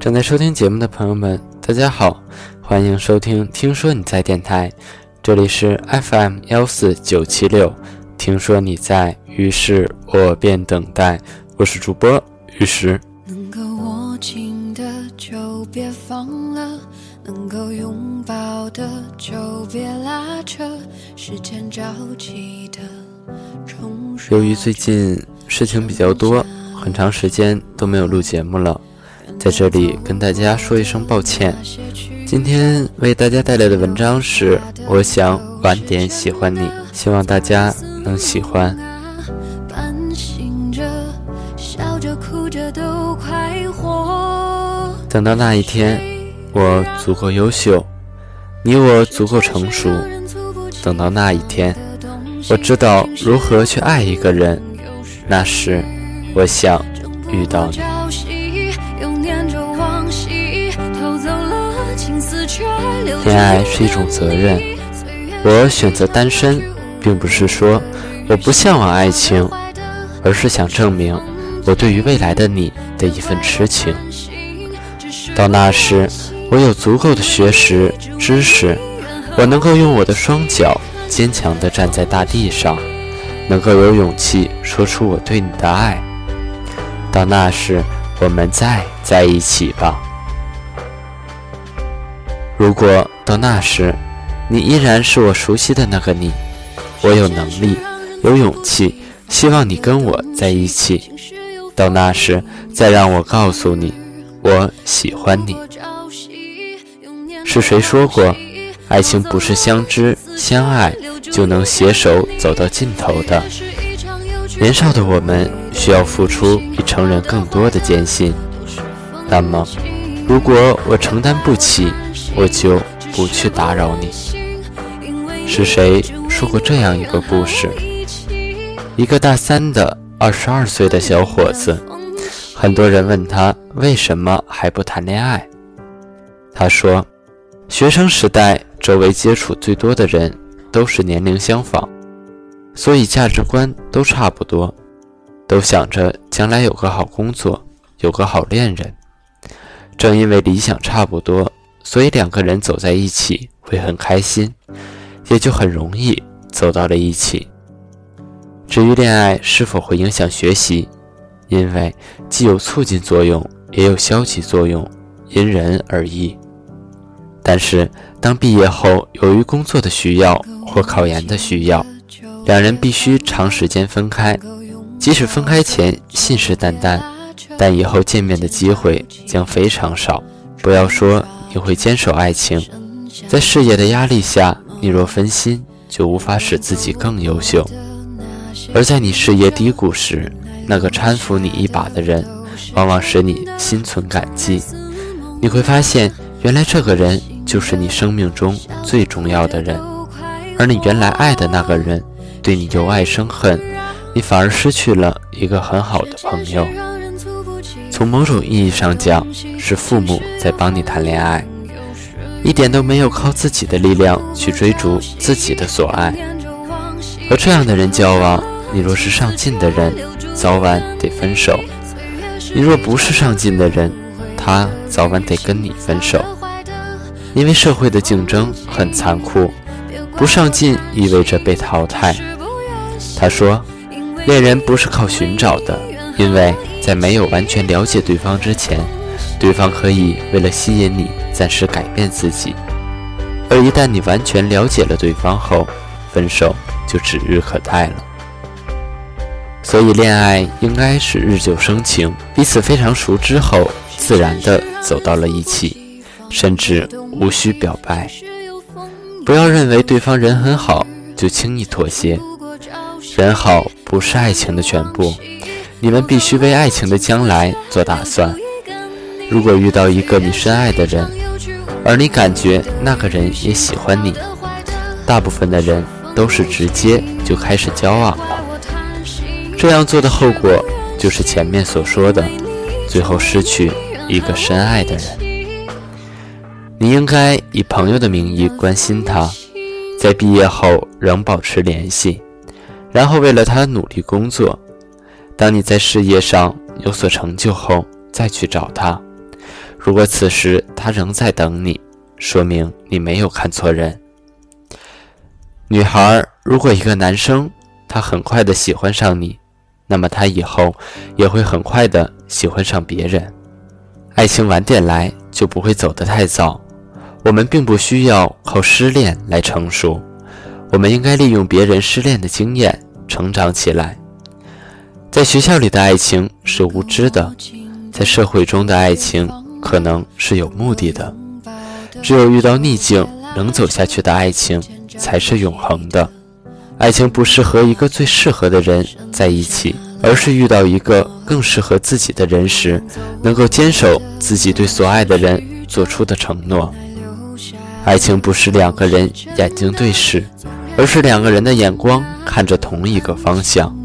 正在收听节目的朋友们，大家好，欢迎收听《听说你在电台》，这里是 FM 幺四九七六。听说你在，于是我便等待。我是主播玉石。能够握紧的就别放了，能够拥抱的就别拉扯。时间着急的由于最近事情比较多，很长时间都没有录节目了，在这里跟大家说一声抱歉。今天为大家带来的文章是《我想晚点喜欢你》，希望大家能喜欢。等到那一天，我足够优秀，你我足够成熟。等到那一天，我知道如何去爱一个人，那时，我想遇到你。恋爱是一种责任，我选择单身，并不是说我不向往爱情，而是想证明我对于未来的你的一份痴情。到那时，我有足够的学识、知识，我能够用我的双脚坚强地站在大地上，能够有勇气说出我对你的爱。到那时，我们再在一起吧。如果到那时，你依然是我熟悉的那个你，我有能力，有勇气，希望你跟我在一起。到那时，再让我告诉你，我喜欢你。是谁说过，爱情不是相知相爱就能携手走到尽头的？年少的我们需要付出比成人更多的艰辛。那么，如果我承担不起，我就不去打扰你。是谁说过这样一个故事？一个大三的二十二岁的小伙子，很多人问他为什么还不谈恋爱。他说，学生时代周围接触最多的人都是年龄相仿，所以价值观都差不多，都想着将来有个好工作，有个好恋人。正因为理想差不多，所以两个人走在一起会很开心，也就很容易走到了一起。至于恋爱是否会影响学习，因为既有促进作用，也有消极作用，因人而异。但是当毕业后，由于工作的需要或考研的需要，两人必须长时间分开。即使分开前信誓旦旦，但以后见面的机会将非常少。不要说你会坚守爱情，在事业的压力下，你若分心，就无法使自己更优秀。而在你事业低谷时，那个搀扶你一把的人，往往使你心存感激。你会发现，原来这个人就是你生命中最重要的人，而你原来爱的那个人，对你由爱生恨，你反而失去了一个很好的朋友。从某种意义上讲，是父母在帮你谈恋爱，一点都没有靠自己的力量去追逐自己的所爱。和这样的人交往，你若是上进的人，早晚得分手；你若不是上进的人，他早晚得跟你分手。因为社会的竞争很残酷，不上进意味着被淘汰。他说，恋人不是靠寻找的，因为在没有完全了解对方之前，对方可以为了吸引你暂时改变自己，而一旦你完全了解了对方后，分手就指日可待了。所以，恋爱应该是日久生情，彼此非常熟之后，自然的走到了一起，甚至无需表白。不要认为对方人很好就轻易妥协，人好不是爱情的全部，你们必须为爱情的将来做打算。如果遇到一个你深爱的人，而你感觉那个人也喜欢你，大部分的人都是直接就开始交往了。这样做的后果就是前面所说的，最后失去一个深爱的人。你应该以朋友的名义关心他，在毕业后仍保持联系，然后为了他努力工作。当你在事业上有所成就后，再去找他。如果此时他仍在等你，说明你没有看错人。女孩，如果一个男生他很快的喜欢上你，那么他以后也会很快的喜欢上别人。爱情晚点来就不会走得太早。我们并不需要靠失恋来成熟，我们应该利用别人失恋的经验成长起来。在学校里的爱情是无知的，在社会中的爱情可能是有目的的。只有遇到逆境能走下去的爱情才是永恒的。爱情不是和一个最适合的人在一起，而是遇到一个更适合自己的人时，能够坚守自己对所爱的人做出的承诺。爱情不是两个人眼睛对视，而是两个人的眼光看着同一个方向。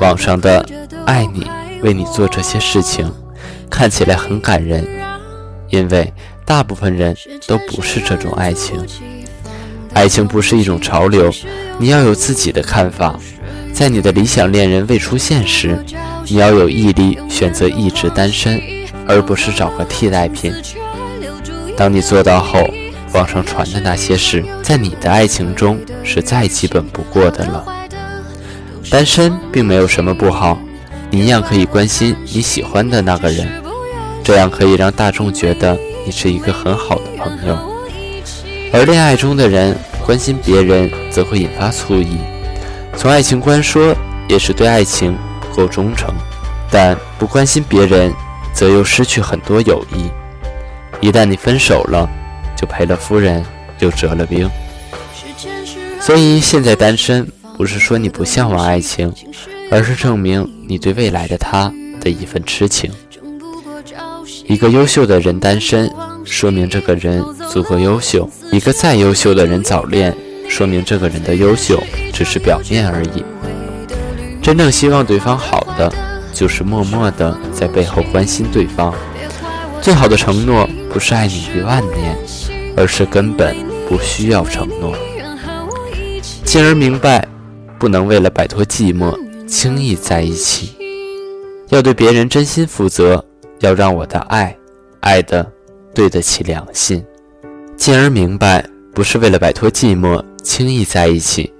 网上的“爱你，为你做这些事情”看起来很感人，因为大部分人都不是这种爱情。爱情不是一种潮流，你要有自己的看法。在你的理想恋人未出现时，你要有毅力选择一直单身，而不是找个替代品。当你做到后，网上传的那些事，在你的爱情中是再基本不过的了。单身并没有什么不好，你一样可以关心你喜欢的那个人，这样可以让大众觉得你是一个很好的朋友。而恋爱中的人关心别人，则会引发醋意。从爱情观说，也是对爱情不够忠诚，但不关心别人，则又失去很多友谊。一旦你分手了，就赔了夫人又折了兵。所以现在单身，不是说你不向往爱情，而是证明你对未来的他的一份痴情。一个优秀的人单身，说明这个人足够优秀；一个再优秀的人早恋，说明这个人的优秀只是表面而已。真正希望对方好的，就是默默的在背后关心对方。最好的承诺。不是爱你一万年，而是根本不需要承诺。进而明白，不能为了摆脱寂寞轻易在一起，要对别人真心负责，要让我的爱爱的对得起良心。进而明白，不是为了摆脱寂寞轻易在一起，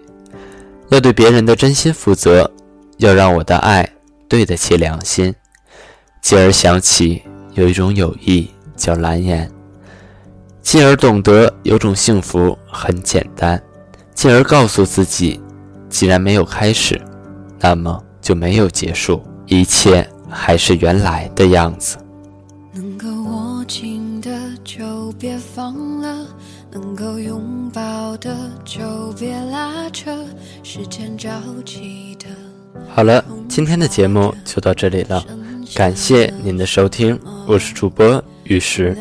要对别人的真心负责，要让我的爱对得起良心。进而想起有一种友谊。叫蓝颜，进而懂得有种幸福很简单，进而告诉自己，既然没有开始，那么就没有结束，一切还是原来的样子。能够握紧的就别放了，能够拥抱的就别拉扯，时间着急的。好了，今天的节目就到这里了，感谢您的收听，我是主播。于是，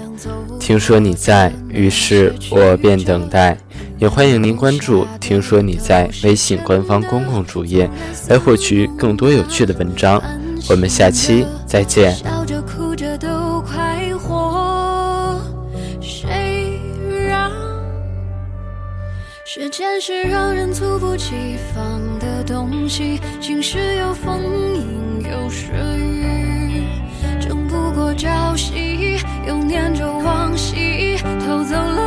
听说你在，于是我便等待。也欢迎您关注“听说你在”微信官方公共主页，来获取更多有趣的文章。我们下期再见。笑着哭着都快活，谁让时间是让人猝不及防的东西，晴时有风，阴有时雨，争不过朝夕。又念着往昔，偷走了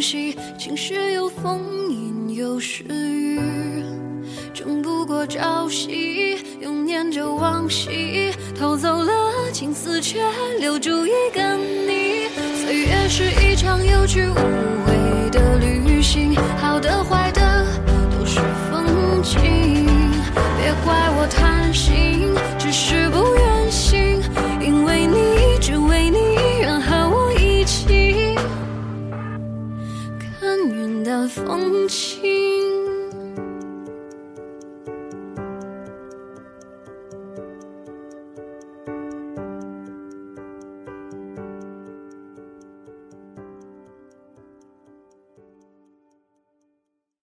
息，晴时有风，阴有时雨，争不过朝夕，又念着往昔，偷走了青丝，却留住一个你。岁月是一场有去无回的旅行，好的坏的风轻。